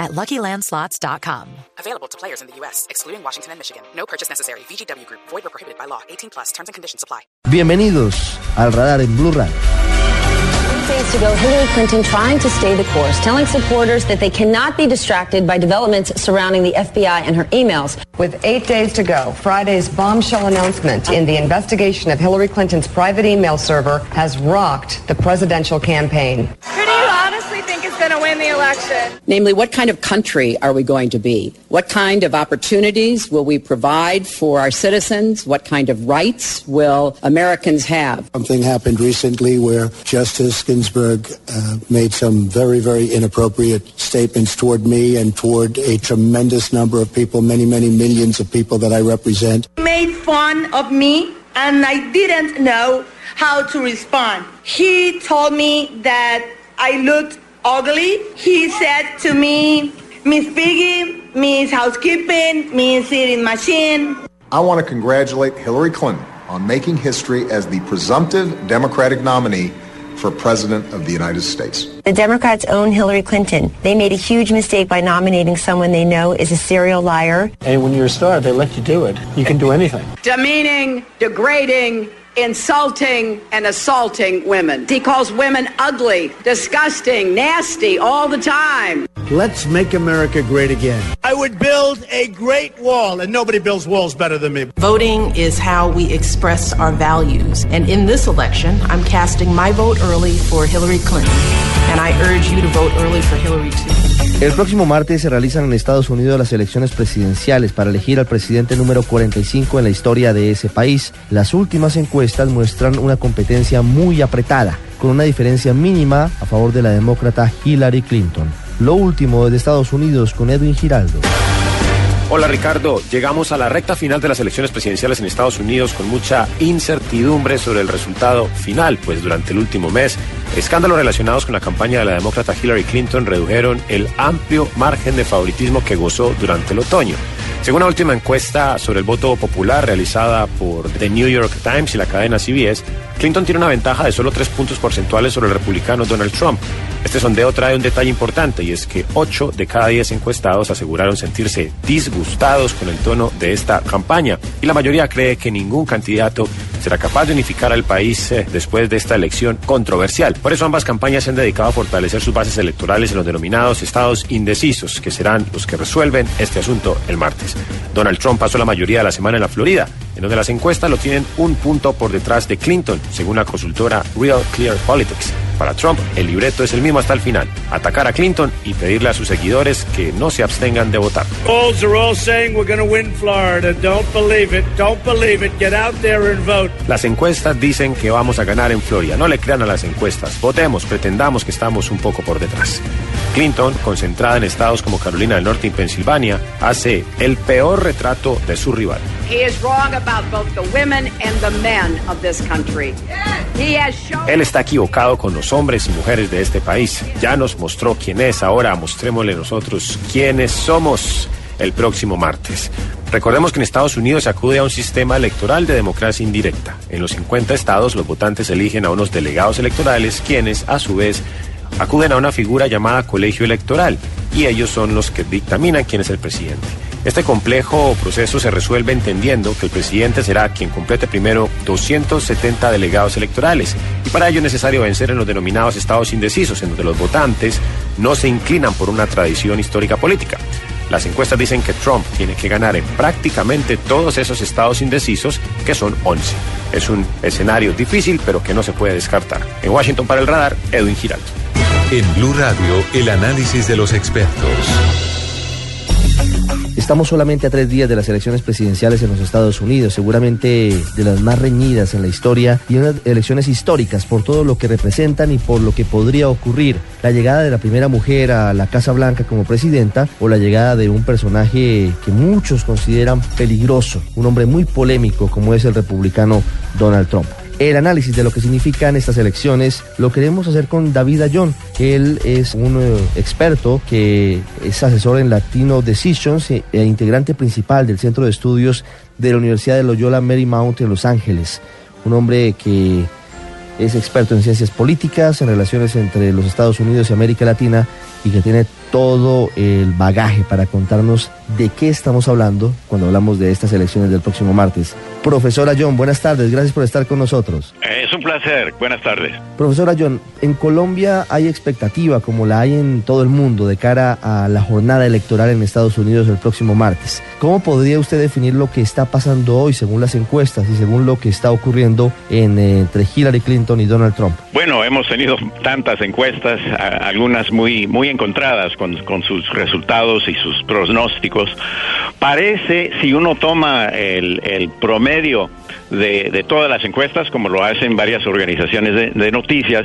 at LuckyLandSlots.com. Available to players in the U.S., excluding Washington and Michigan. No purchase necessary. VGW Group. Void or prohibited by law. 18 plus. Terms and conditions apply. Bienvenidos al Radar en Blue Radio. days to go, Hillary Clinton trying to stay the course, telling supporters that they cannot be distracted by developments surrounding the FBI and her emails. With eight days to go, Friday's bombshell announcement in the investigation of Hillary Clinton's private email server has rocked the presidential campaign. Going to win the election? Namely, what kind of country are we going to be? What kind of opportunities will we provide for our citizens? What kind of rights will Americans have? Something happened recently where Justice Ginsburg uh, made some very, very inappropriate statements toward me and toward a tremendous number of people, many, many millions of people that I represent. made fun of me and I didn't know how to respond. He told me that I looked ugly. He said to me, Miss Piggy, Miss Housekeeping, Miss Eating Machine. I want to congratulate Hillary Clinton on making history as the presumptive Democratic nominee for President of the United States. The Democrats own Hillary Clinton. They made a huge mistake by nominating someone they know is a serial liar. And when you're a star, they let you do it. You can do anything. Demeaning, degrading, insulting, and assaulting women. He calls women ugly, disgusting, nasty all the time. Let's make America great again. I would build a great wall, and nobody builds walls better than me. Voting is how we express our values. And in this election, I'm casting my vote early for Hillary Clinton. And I urge you to vote early for Hillary too. El próximo martes se realizan en Estados Unidos las elecciones presidenciales para elegir al presidente número 45 en la historia de ese país. Las últimas encuestas muestran una competencia muy apretada, con una diferencia mínima a favor de la demócrata Hillary Clinton. Lo último desde Estados Unidos con Edwin Giraldo. Hola Ricardo, llegamos a la recta final de las elecciones presidenciales en Estados Unidos con mucha incertidumbre sobre el resultado final, pues durante el último mes escándalos relacionados con la campaña de la demócrata Hillary Clinton redujeron el amplio margen de favoritismo que gozó durante el otoño. Según la última encuesta sobre el voto popular realizada por The New York Times y la cadena CBS, Clinton tiene una ventaja de solo tres puntos porcentuales sobre el republicano Donald Trump. Este sondeo trae un detalle importante y es que 8 de cada 10 encuestados aseguraron sentirse disgustados con el tono de esta campaña y la mayoría cree que ningún candidato será capaz de unificar al país eh, después de esta elección controversial. Por eso ambas campañas se han dedicado a fortalecer sus bases electorales en los denominados estados indecisos, que serán los que resuelven este asunto el martes. Donald Trump pasó la mayoría de la semana en la Florida, en donde las encuestas lo tienen un punto por detrás de Clinton, según la consultora Real Clear Politics. Para Trump, el libreto es el mismo hasta el final, atacar a Clinton y pedirle a sus seguidores que no se abstengan de votar. Las encuestas dicen que vamos a ganar en Florida. No le crean a las encuestas. Votemos, pretendamos que estamos un poco por detrás. Clinton, concentrada en estados como Carolina del Norte y Pensilvania, hace el peor retrato de su rival. Él está equivocado con los hombres y mujeres de este país. Ya nos mostró quién es, ahora mostrémosle nosotros quiénes somos el próximo martes. Recordemos que en Estados Unidos se acude a un sistema electoral de democracia indirecta. En los 50 estados los votantes eligen a unos delegados electorales quienes, a su vez, acuden a una figura llamada colegio electoral y ellos son los que dictaminan quién es el presidente. Este complejo proceso se resuelve entendiendo que el presidente será quien complete primero 270 delegados electorales y para ello es necesario vencer en los denominados estados indecisos, en donde los votantes no se inclinan por una tradición histórica política. Las encuestas dicen que Trump tiene que ganar en prácticamente todos esos estados indecisos, que son 11. Es un escenario difícil, pero que no se puede descartar. En Washington para el radar, Edwin Giraldo. En Blue Radio, el análisis de los expertos. Estamos solamente a tres días de las elecciones presidenciales en los Estados Unidos, seguramente de las más reñidas en la historia y unas elecciones históricas por todo lo que representan y por lo que podría ocurrir. La llegada de la primera mujer a la Casa Blanca como presidenta o la llegada de un personaje que muchos consideran peligroso, un hombre muy polémico como es el republicano Donald Trump. El análisis de lo que significan estas elecciones lo queremos hacer con David Ayón. Él es un eh, experto que es asesor en Latino Decisions e, e integrante principal del Centro de Estudios de la Universidad de Loyola Marymount en Los Ángeles. Un hombre que es experto en ciencias políticas, en relaciones entre los Estados Unidos y América Latina y que tiene todo el bagaje para contarnos de qué estamos hablando cuando hablamos de estas elecciones del próximo martes. Profesora John, buenas tardes, gracias por estar con nosotros. Es un placer, buenas tardes. Profesora John, en Colombia hay expectativa, como la hay en todo el mundo, de cara a la jornada electoral en Estados Unidos el próximo martes. ¿Cómo podría usted definir lo que está pasando hoy según las encuestas y según lo que está ocurriendo en, eh, entre Hillary Clinton y Donald Trump? Bueno, hemos tenido tantas encuestas, algunas muy, muy encontradas con, con sus resultados y sus pronósticos. Parece, si uno toma el, promedio de, de, todas las encuestas, como lo hacen varias organizaciones de, de noticias,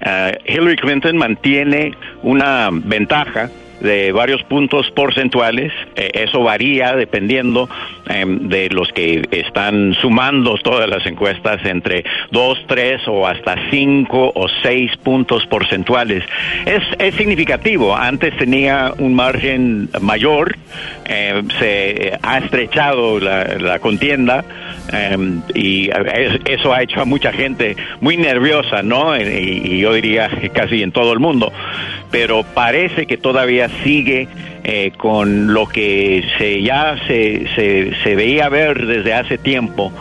uh, Hillary Clinton mantiene una ventaja de varios puntos porcentuales. Eh, eso varía dependiendo eh, de los que están sumando todas las encuestas entre dos, tres o hasta cinco o seis puntos porcentuales. Es, es significativo. Antes tenía un margen mayor, eh, se ha estrechado la, la contienda y eso ha hecho a mucha gente muy nerviosa, ¿no? Y, y yo diría casi en todo el mundo. Pero parece que todavía sigue eh, con lo que se ya se, se, veía ver desde hace tiempo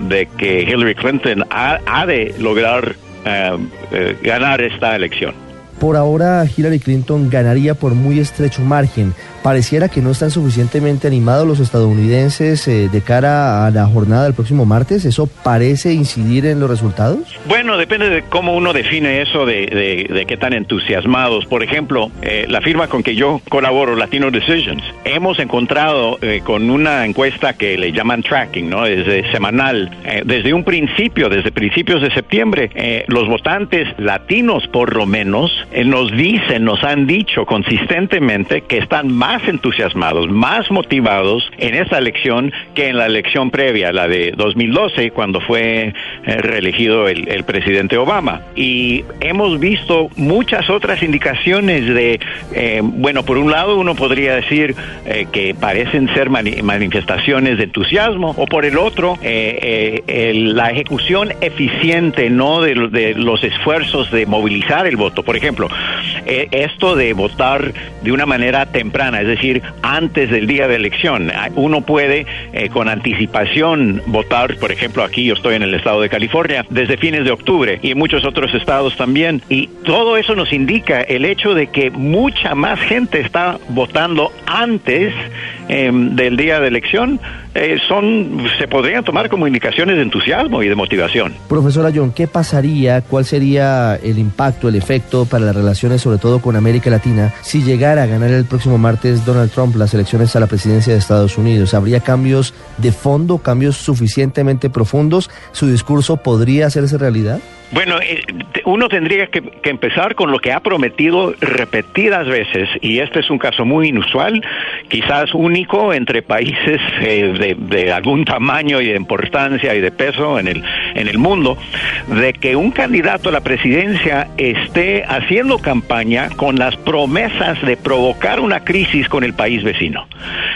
de que Hillary Clinton ha, ha de lograr eh, eh, ganar esta elección. Por ahora Hillary Clinton ganaría por muy estrecho margen. Pareciera que no están suficientemente animados los estadounidenses eh, de cara a la jornada del próximo martes. ¿Eso parece incidir en los resultados? Bueno, depende de cómo uno define eso de, de, qué tan entusiasmados. Por ejemplo, eh, la firma con que yo colaboro, Latino Decisions, hemos encontrado eh, con una encuesta que le llaman tracking, ¿no? Desde semanal, eh, desde un principio, desde principios de septiembre, los votantes latinos por lo menos nos dicen, nos han dicho consistentemente que están más entusiasmados, más motivados en esta elección que en la elección previa, la de 2012, cuando fue eh, reelegido el, el, presidente Obama. Y hemos visto muchas otras indicaciones de, eh, bueno, por un lado uno podría decir eh, que parecen ser mani manifestaciones de entusiasmo, o por el otro, eh, el, la ejecución eficiente, ¿no?, de, los esfuerzos de movilizar el voto. Por ejemplo, esto de votar de una manera temprana, es decir, antes del día de elección. Uno puede eh, con anticipación votar, por ejemplo, aquí yo estoy en el estado de California, desde fines de octubre y en muchos otros estados también. Y todo eso nos indica el hecho de que mucha más gente está votando antes eh, del día de elección. Eh, son, se podrían tomar como indicaciones de entusiasmo y de motivación. Profesora John, ¿qué pasaría, cuál sería el impacto, el efecto para las relaciones, sobre todo con América Latina, si llegara a ganar el próximo martes Donald Trump las elecciones a la presidencia de Estados Unidos? ¿Habría cambios de fondo, cambios suficientemente profundos? ¿Su discurso podría hacerse realidad? Bueno, eh, uno tendría que, empezar con lo que ha prometido repetidas veces, y este es un caso muy inusual, quizás único entre países eh, de, de, algún tamaño y de importancia y de peso en el, en el mundo, de que un candidato a la presidencia esté haciendo campaña con las promesas de provocar una crisis con el país vecino.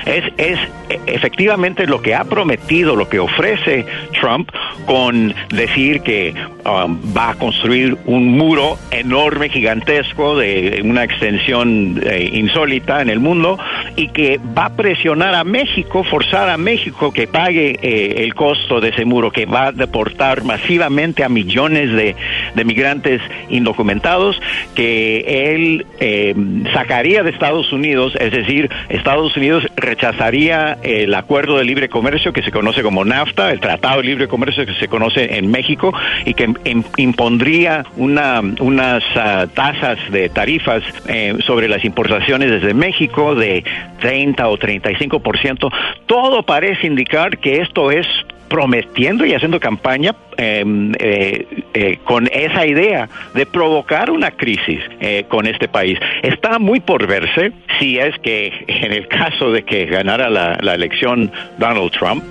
Es, es efectivamente lo que ha prometido, lo que ofrece Trump con decir que um, va a construir un muro enorme, gigantesco, de una extensión eh, insólita en el mundo y que va a presionar a México, forzar a México que pague eh, el costo de ese muro, que va a deportar masivamente a millones de, migrantes indocumentados, que él eh, sacaría de Estados Unidos, es decir, Estados Unidos rechazaría el acuerdo de libre comercio que se conoce como NAFTA, el Tratado de Libre Comercio que se conoce en México y que im- impondría una, unas ah, tasas de tarifas eh, sobre las importaciones desde México de 30 o 35%. Todo parece indicar que esto es prometiendo y haciendo campaña eh, eh, eh, con esa idea de provocar una crisis eh, con este país. Está muy por verse si es que en el caso de que ganara la, la elección Donald Trump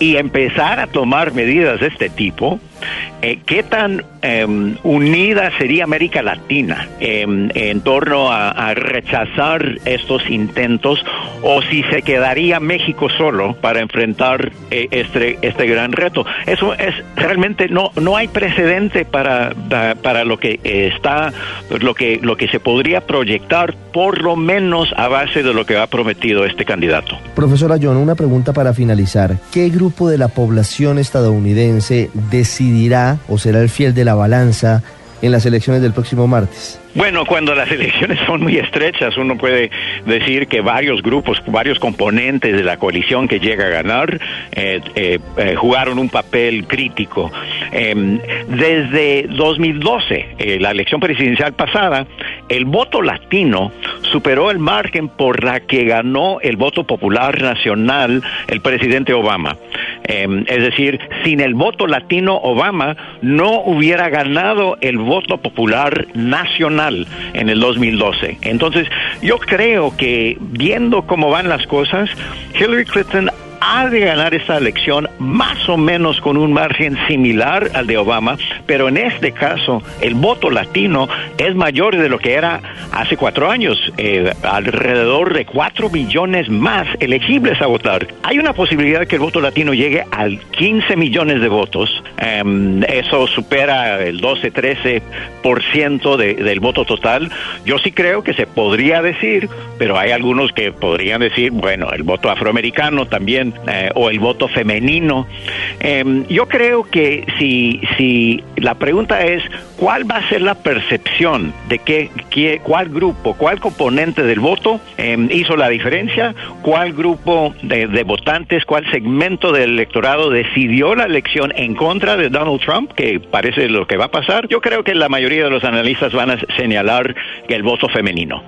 y empezar a tomar medidas de este tipo, eh, ¿qué tan eh, unida sería América Latina eh, en torno a, rechazar estos intentos o si se quedaría México solo para enfrentar eh, este, este gran reto? Eso es realmente no no hay precedente para para lo que está lo que lo que se podría proyectar por lo menos a base de lo que ha prometido este candidato. Profesora John, una pregunta para finalizar. ¿Qué grupo de la población estadounidense o será el fiel de la balanza en las elecciones del próximo martes? Bueno, cuando las elecciones son muy estrechas, uno puede decir que varios grupos, varios componentes de la coalición que llega a ganar eh, eh, eh, jugaron un papel crítico. Eh, desde 2012, eh, la elección presidencial pasada, el voto latino superó el margen por la que ganó el voto popular nacional el presidente Obama. Eh, es decir, sin el voto latino, Obama no hubiera ganado el voto popular nacional en el 2012. Entonces, yo creo que viendo cómo van las cosas, Hillary Clinton ha de ganar esta elección más o menos con un margen similar al de Obama, pero en este caso el voto latino es mayor de lo que era hace cuatro años, eh, alrededor de cuatro millones más elegibles a votar. Hay una posibilidad que el voto latino llegue al 15 millones de votos, Em, eso supera el 12-13% de, del voto total. Yo sí creo que se podría decir, pero hay algunos que podrían decir, bueno, el voto afroamericano también, eh, o el voto femenino. Em, yo creo que si, si la pregunta es, ¿cuál va a ser la percepción de qué, qué- cuál grupo, cuál componente del voto em, hizo la diferencia? ¿Cuál grupo de, de votantes, cuál segmento del electorado decidió la elección en contra de Donald Trump, que parece lo que va a pasar? Yo creo que la mayoría de los analistas van a señalar el voto femenino,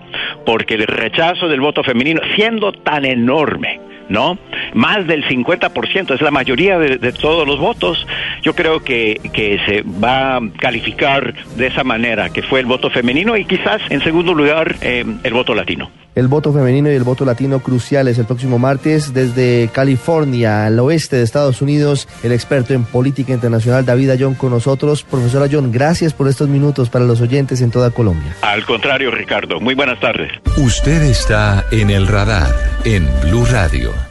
porque el rechazo del voto femenino, siendo tan enorme, ¿no? Más del 50%, es la mayoría de, todos los votos. Yo creo que, que se va a calificar de esa manera, que fue el voto femenino y quizás en segundo lugar eh, el voto latino. El voto femenino y el voto latino cruciales el próximo martes desde California, al oeste de Estados Unidos. El experto en política internacional David Ayón con nosotros. Profesora Ayón, gracias por estos minutos para los oyentes en toda Colombia. Al contrario, Ricardo, muy buenas tardes. Usted está en el radar en Blue Radio.